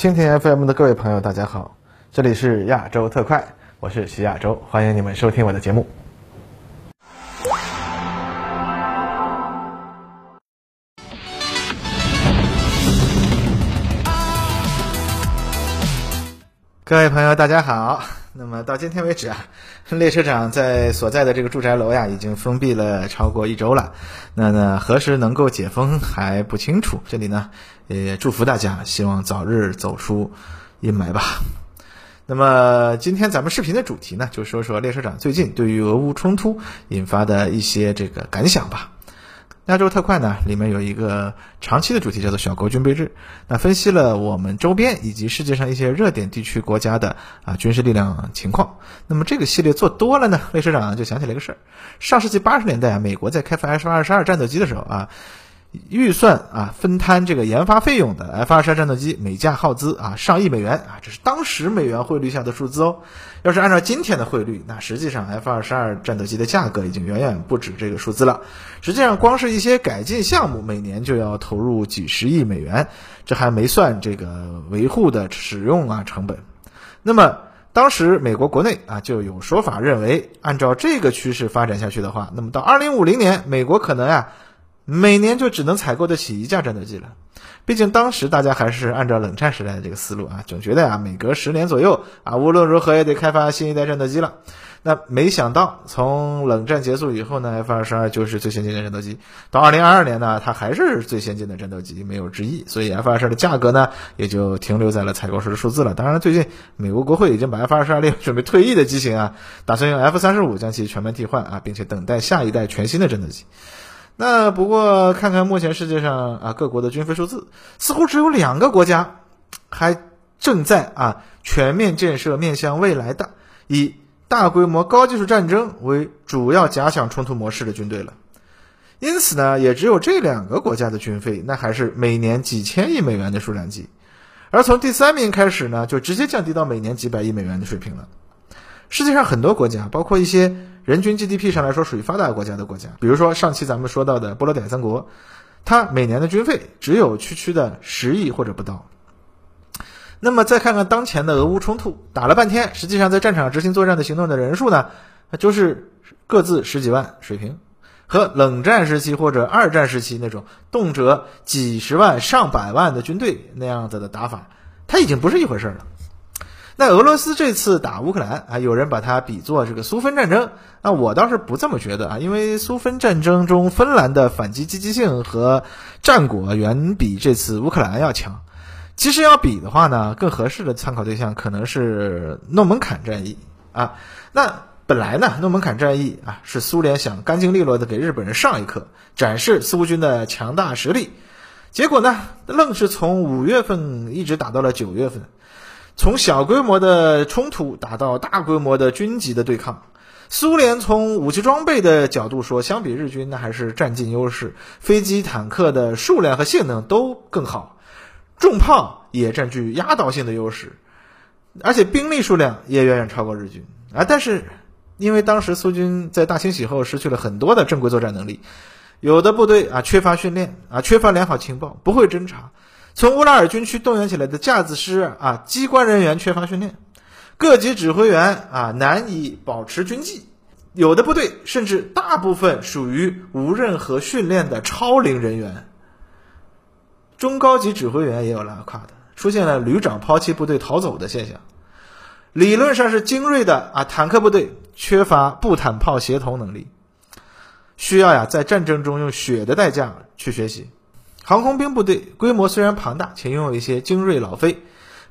蜻蜓 FM 的各位朋友，大家好，这里是亚洲特快，我是徐亚洲，欢迎你们收听我的节目。各位朋友，大家好。那么到今天为止啊，列车长在所在的这个住宅楼呀，已经封闭了超过一周了。那呢，何时能够解封还不清楚。这里呢，也祝福大家，希望早日走出阴霾吧。那么今天咱们视频的主题呢，就说说列车长最近对于俄乌冲突引发的一些这个感想吧。亚洲特快呢，里面有一个长期的主题叫做“小国军备制”，那分析了我们周边以及世界上一些热点地区国家的啊军事力量情况。那么这个系列做多了呢，魏社长就想起了一个事儿：上世纪八十年代啊，美国在开发 F 二十二战斗机的时候啊。预算啊，分摊这个研发费用的 F 二十二战斗机每架耗资啊上亿美元啊，这是当时美元汇率下的数字哦。要是按照今天的汇率，那实际上 F 二十二战斗机的价格已经远远不止这个数字了。实际上，光是一些改进项目，每年就要投入几十亿美元，这还没算这个维护的使用啊成本。那么当时美国国内啊就有说法认为，按照这个趋势发展下去的话，那么到二零五零年，美国可能啊。每年就只能采购得起一架战斗机了，毕竟当时大家还是按照冷战时代的这个思路啊，总觉得啊，每隔十年左右啊，无论如何也得开发新一代战斗机了。那没想到，从冷战结束以后呢，F 二十二就是最先进的战斗机。到二零二二年呢，它还是最先进的战斗机，没有之一。所以 F 二十二的价格呢，也就停留在了采购时的数字了。当然，最近美国国会已经把 F 二十二列准备退役的机型啊，打算用 F 三十五将其全面替换啊，并且等待下一代全新的战斗机。那不过看看目前世界上啊各国的军费数字，似乎只有两个国家还正在啊全面建设面向未来的以大规模高技术战争为主要假想冲突模式的军队了。因此呢，也只有这两个国家的军费那还是每年几千亿美元的数量级，而从第三名开始呢，就直接降低到每年几百亿美元的水平了。世界上很多国家，包括一些。人均 GDP 上来说属于发达国家的国家，比如说上期咱们说到的波罗的海三国，它每年的军费只有区区的十亿或者不到。那么再看看当前的俄乌冲突，打了半天，实际上在战场上执行作战的行动的人数呢，就是各自十几万水平，和冷战时期或者二战时期那种动辄几十万上百万的军队那样子的打法，它已经不是一回事了。那俄罗斯这次打乌克兰啊，有人把它比作这个苏芬战争，那我倒是不这么觉得啊，因为苏芬战争中芬兰的反击积极性和战果远比这次乌克兰要强。其实要比的话呢，更合适的参考对象可能是诺门坎战役啊。那本来呢，诺门坎战役啊是苏联想干净利落的给日本人上一课，展示苏军的强大实力，结果呢，愣是从五月份一直打到了九月份。从小规模的冲突打到大规模的军级的对抗，苏联从武器装备的角度说，相比日军那还是占尽优势，飞机、坦克的数量和性能都更好，重炮也占据压倒性的优势，而且兵力数量也远远超过日军啊。但是因为当时苏军在大清洗后失去了很多的正规作战能力，有的部队啊缺乏训练啊，缺乏良好情报，不会侦察。从乌拉尔军区动员起来的架子师啊，机关人员缺乏训练，各级指挥员啊难以保持军纪，有的部队甚至大部分属于无任何训练的超龄人员。中高级指挥员也有拉胯的，出现了旅长抛弃部队逃走的现象。理论上是精锐的啊坦克部队缺乏步坦炮协同能力，需要呀在战争中用血的代价去学习。航空兵部队规模虽然庞大，且拥有一些精锐老飞，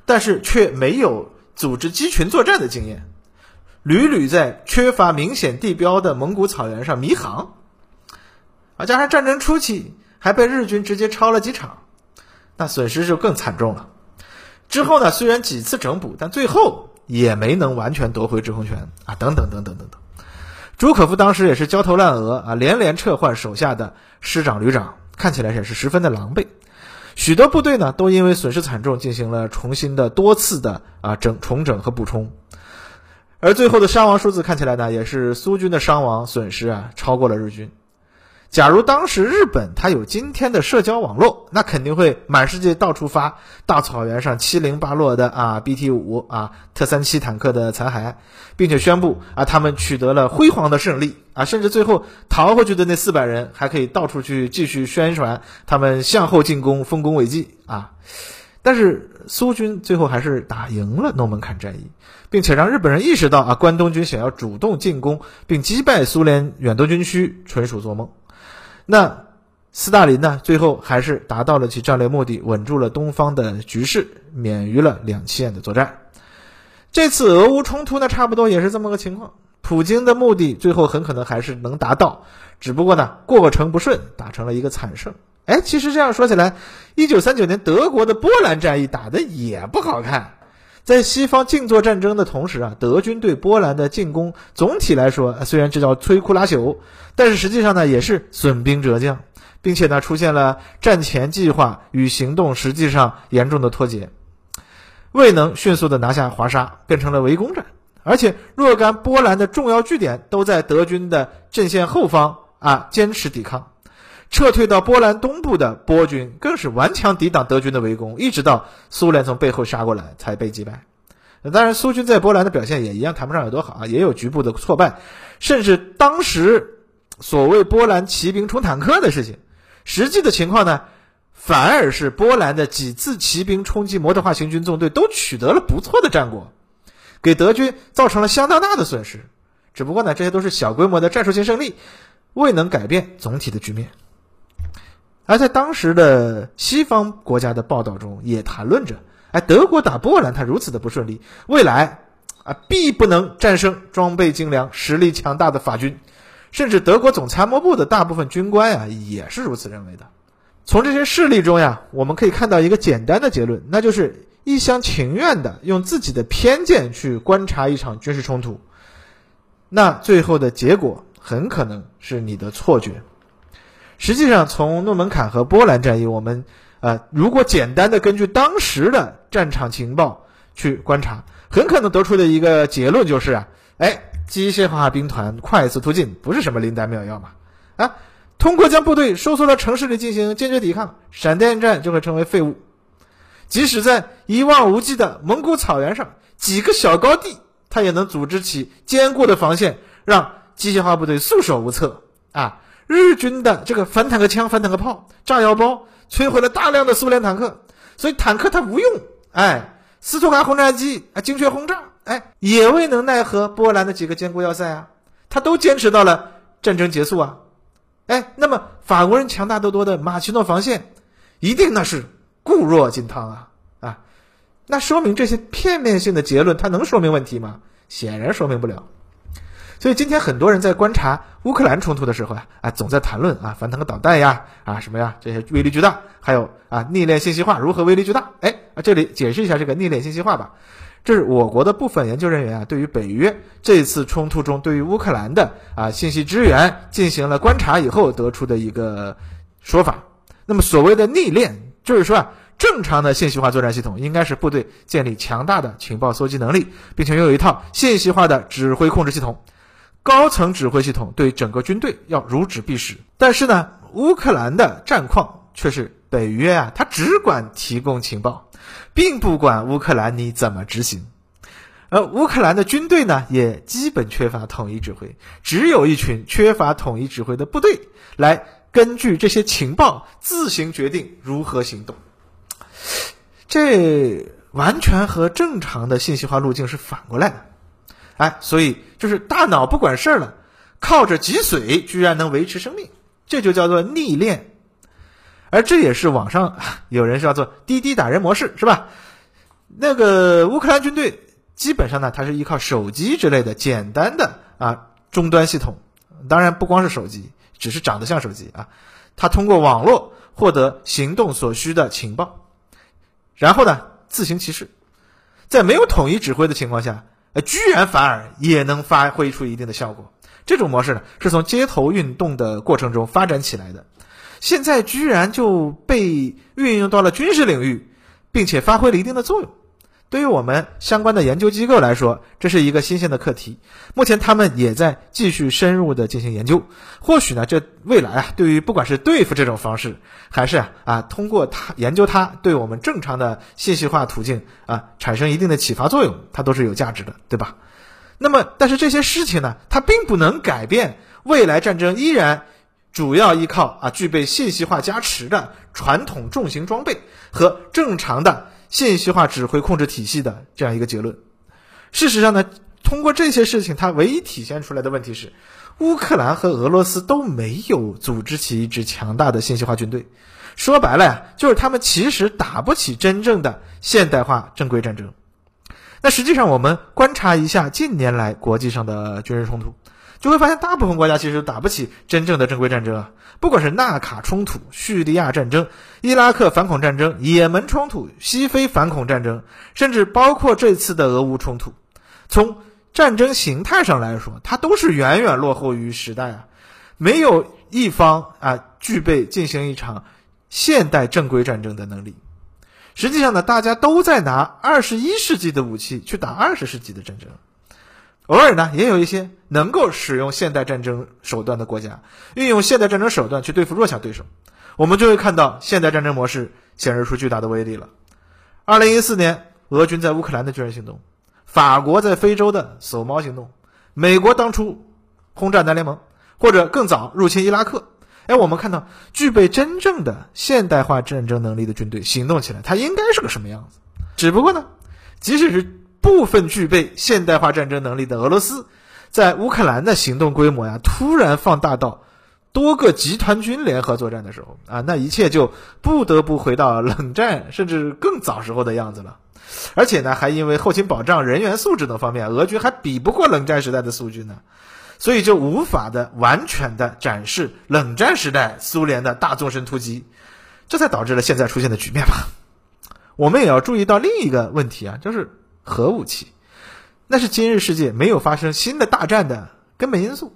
但是却没有组织机群作战的经验，屡屡在缺乏明显地标的蒙古草原上迷航，啊，加上战争初期还被日军直接抄了几场，那损失就更惨重了。之后呢，虽然几次整补，但最后也没能完全夺回制空权啊，等等等等等等。朱可夫当时也是焦头烂额啊，连连撤换手下的师长、旅长。看起来也是十分的狼狈，许多部队呢都因为损失惨重，进行了重新的多次的啊整重整和补充，而最后的伤亡数字看起来呢，也是苏军的伤亡损失啊超过了日军。假如当时日本它有今天的社交网络，那肯定会满世界到处发大草原上七零八落的啊 BT 五啊特三七坦克的残骸，并且宣布啊他们取得了辉煌的胜利啊，甚至最后逃回去的那四百人还可以到处去继续宣传他们向后进攻、丰功伟绩啊。但是苏军最后还是打赢了诺门坎战役，并且让日本人意识到啊关东军想要主动进攻并击败苏联远东军区纯属做梦。那斯大林呢？最后还是达到了其战略目的，稳住了东方的局势，免于了两栖的作战。这次俄乌冲突呢，差不多也是这么个情况。普京的目的最后很可能还是能达到，只不过呢，过程不顺，打成了一个惨胜。哎，其实这样说起来，一九三九年德国的波兰战役打的也不好看。在西方静坐战争的同时啊，德军对波兰的进攻总体来说虽然这叫摧枯拉朽，但是实际上呢也是损兵折将，并且呢出现了战前计划与行动实际上严重的脱节，未能迅速的拿下华沙，变成了围攻战，而且若干波兰的重要据点都在德军的阵线后方啊坚持抵抗。撤退到波兰东部的波军更是顽强抵挡德军的围攻，一直到苏联从背后杀过来才被击败。当然，苏军在波兰的表现也一样谈不上有多好啊，也有局部的挫败，甚至当时所谓波兰骑兵冲坦克的事情，实际的情况呢，反而是波兰的几次骑兵冲击摩托化行军纵队都取得了不错的战果，给德军造成了相当大的损失。只不过呢，这些都是小规模的战术性胜利，未能改变总体的局面。而在当时的西方国家的报道中，也谈论着，哎，德国打波兰，他如此的不顺利，未来啊，必不能战胜装备精良、实力强大的法军，甚至德国总参谋部的大部分军官呀，也是如此认为的。从这些事例中呀，我们可以看到一个简单的结论，那就是一厢情愿的用自己的偏见去观察一场军事冲突，那最后的结果很可能是你的错觉。实际上，从诺门坎和波兰战役，我们呃，如果简单的根据当时的战场情报去观察，很可能得出的一个结论就是啊，哎，机械化兵团快速突进不是什么灵丹妙药嘛，啊，通过将部队收缩到城市里进行坚决抵抗，闪电战就会成为废物。即使在一望无际的蒙古草原上，几个小高地，它也能组织起坚固的防线，让机械化部队束手无策啊。日军的这个反坦克枪、反坦克炮、炸药包摧毁了大量的苏联坦克，所以坦克它无用。哎，斯图卡轰炸机啊，精确轰炸，哎，也未能奈何波兰的几个坚固要塞啊，他都坚持到了战争结束啊。哎，那么法国人强大得多的马奇诺防线，一定那是固若金汤啊啊！那说明这些片面性的结论，它能说明问题吗？显然说明不了。所以今天很多人在观察乌克兰冲突的时候啊，啊，总在谈论啊反坦克导弹呀，啊什么呀，这些威力巨大，还有啊逆链信息化如何威力巨大？哎，啊这里解释一下这个逆链信息化吧。这是我国的部分研究人员啊，对于北约这次冲突中对于乌克兰的啊信息支援进行了观察以后得出的一个说法。那么所谓的逆链，就是说啊，正常的信息化作战系统应该是部队建立强大的情报搜集能力，并且拥有一套信息化的指挥控制系统。高层指挥系统对整个军队要如指必使，但是呢，乌克兰的战况却是北约啊，他只管提供情报，并不管乌克兰你怎么执行。而乌克兰的军队呢，也基本缺乏统一指挥，只有一群缺乏统一指挥的部队来根据这些情报自行决定如何行动。这完全和正常的信息化路径是反过来的。哎，所以就是大脑不管事儿了，靠着脊髓居然能维持生命，这就叫做逆练，而这也是网上 有人叫做滴滴打人模式，是吧？那个乌克兰军队基本上呢，它是依靠手机之类的简单的啊终端系统，当然不光是手机，只是长得像手机啊，它通过网络获得行动所需的情报，然后呢自行其事，在没有统一指挥的情况下。呃，居然反而也能发挥出一定的效果。这种模式呢，是从街头运动的过程中发展起来的，现在居然就被运用到了军事领域，并且发挥了一定的作用。对于我们相关的研究机构来说，这是一个新鲜的课题。目前他们也在继续深入的进行研究。或许呢，这未来啊，对于不管是对付这种方式，还是啊啊通过它研究它，对我们正常的信息化途径啊产生一定的启发作用，它都是有价值的，对吧？那么，但是这些事情呢，它并不能改变未来战争依然主要依靠啊具备信息化加持的传统重型装备和正常的。信息化指挥控制体系的这样一个结论。事实上呢，通过这些事情，它唯一体现出来的问题是，乌克兰和俄罗斯都没有组织起一支强大的信息化军队。说白了呀，就是他们其实打不起真正的现代化正规战争。那实际上，我们观察一下近年来国际上的军事冲突。就会发现，大部分国家其实打不起真正的正规战争啊！不管是纳卡冲突、叙利亚战争、伊拉克反恐战争、也门冲突、西非反恐战争，甚至包括这次的俄乌冲突，从战争形态上来说，它都是远远落后于时代啊！没有一方啊具备进行一场现代正规战争的能力。实际上呢，大家都在拿二十一世纪的武器去打二十世纪的战争。偶尔呢，也有一些能够使用现代战争手段的国家，运用现代战争手段去对付弱小对手，我们就会看到现代战争模式显示出巨大的威力了。二零一四年，俄军在乌克兰的军事行动，法国在非洲的搜猫行动，美国当初轰炸南联盟，或者更早入侵伊拉克，哎，我们看到具备真正的现代化战争能力的军队行动起来，它应该是个什么样子？只不过呢，即使是。部分具备现代化战争能力的俄罗斯，在乌克兰的行动规模呀突然放大到多个集团军联合作战的时候啊，那一切就不得不回到冷战甚至更早时候的样子了。而且呢，还因为后勤保障、人员素质等方面，俄军还比不过冷战时代的苏军呢，所以就无法的完全的展示冷战时代苏联的大纵深突击，这才导致了现在出现的局面吧。我们也要注意到另一个问题啊，就是。核武器，那是今日世界没有发生新的大战的根本因素，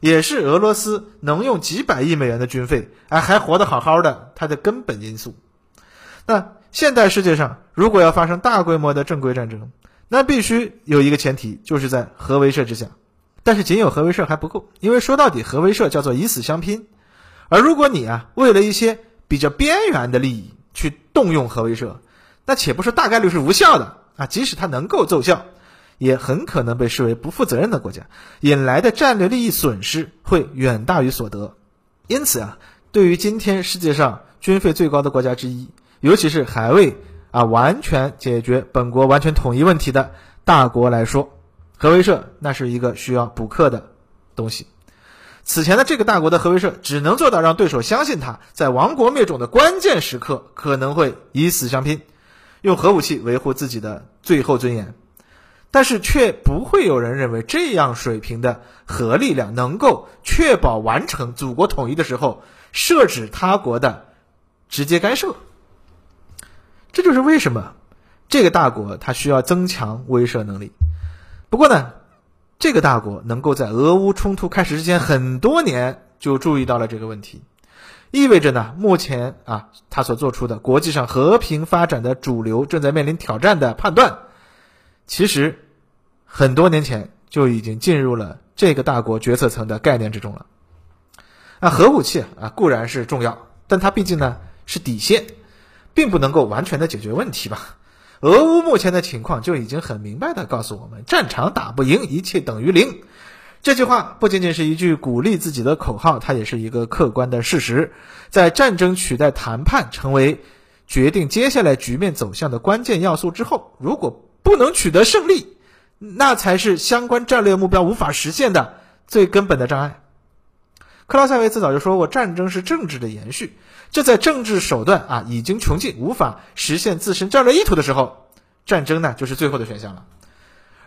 也是俄罗斯能用几百亿美元的军费，哎，还活得好好的，它的根本因素。那现代世界上，如果要发生大规模的正规战争，那必须有一个前提，就是在核威慑之下。但是仅有核威慑还不够，因为说到底，核威慑叫做以死相拼。而如果你啊，为了一些比较边缘的利益去动用核威慑，那且不是大概率是无效的。啊，即使它能够奏效，也很可能被视为不负责任的国家，引来的战略利益损失会远大于所得。因此啊，对于今天世界上军费最高的国家之一，尤其是还未啊完全解决本国完全统一问题的大国来说，核威慑那是一个需要补课的东西。此前的这个大国的核威慑，只能做到让对手相信他在亡国灭种的关键时刻可能会以死相拼。用核武器维护自己的最后尊严，但是却不会有人认为这样水平的核力量能够确保完成祖国统一的时候设置他国的直接干涉。这就是为什么这个大国它需要增强威慑能力。不过呢，这个大国能够在俄乌冲突开始之前很多年就注意到了这个问题。意味着呢，目前啊，他所做出的国际上和平发展的主流正在面临挑战的判断，其实很多年前就已经进入了这个大国决策层的概念之中了。啊，核武器啊固然是重要，但它毕竟呢是底线，并不能够完全的解决问题吧。俄乌目前的情况就已经很明白的告诉我们：战场打不赢，一切等于零。这句话不仅仅是一句鼓励自己的口号，它也是一个客观的事实。在战争取代谈判成为决定接下来局面走向的关键要素之后，如果不能取得胜利，那才是相关战略目标无法实现的最根本的障碍。克劳塞维茨早就说过，战争是政治的延续。这在政治手段啊已经穷尽，无法实现自身战略意图的时候，战争呢就是最后的选项了。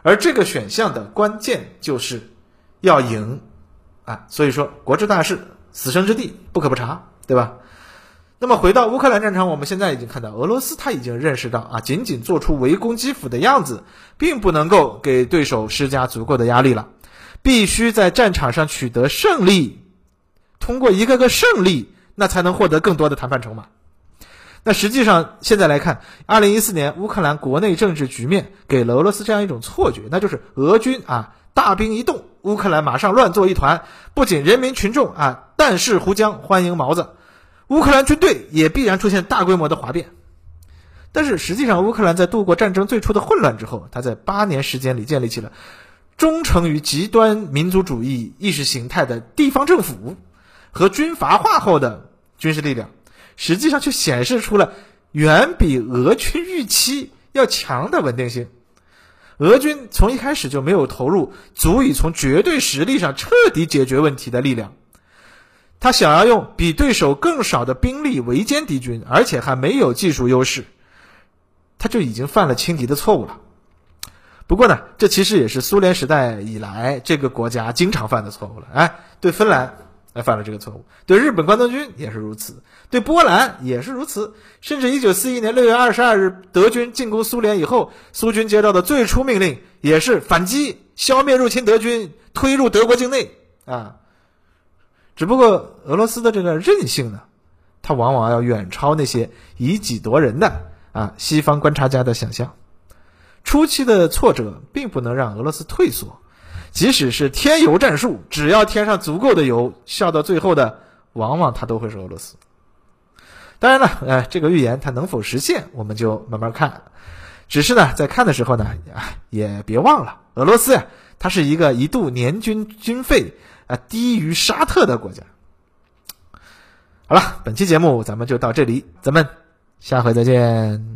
而这个选项的关键就是。要赢，啊，所以说国之大事，死生之地，不可不察，对吧？那么回到乌克兰战场，我们现在已经看到，俄罗斯他已经认识到啊，仅仅做出围攻基辅的样子，并不能够给对手施加足够的压力了，必须在战场上取得胜利，通过一个个胜利，那才能获得更多的谈判筹码。那实际上现在来看，二零一四年乌克兰国内政治局面给了俄罗斯这样一种错觉，那就是俄军啊大兵一动，乌克兰马上乱作一团，不仅人民群众啊但是胡浆欢迎毛子，乌克兰军队也必然出现大规模的哗变。但是实际上，乌克兰在度过战争最初的混乱之后，他在八年时间里建立起了忠诚于极端民族主义意识形态的地方政府和军阀化后的军事力量，实际上却显示出了远比俄军预期要强的稳定性。俄军从一开始就没有投入足以从绝对实力上彻底解决问题的力量，他想要用比对手更少的兵力围歼敌军，而且还没有技术优势。他就已经犯了轻敌的错误了。不过呢，这其实也是苏联时代以来这个国家经常犯的错误了。哎，对芬兰哎犯了这个错误，对日本关东军也是如此，对波兰也是如此。甚至一九四一年六月二十二日德军进攻苏联以后，苏军接到的最初命令也是反击，消灭入侵德军，推入德国境内啊。只不过俄罗斯的这个韧性呢，它往往要远超那些以己夺人的。啊，西方观察家的想象，初期的挫折并不能让俄罗斯退缩，即使是添油战术，只要添上足够的油，笑到最后的往往他都会是俄罗斯。当然了，哎，这个预言它能否实现，我们就慢慢看。只是呢，在看的时候呢，啊，也别忘了，俄罗斯呀，它是一个一度年均军费啊低于沙特的国家。好了，本期节目咱们就到这里，咱们。下回再见。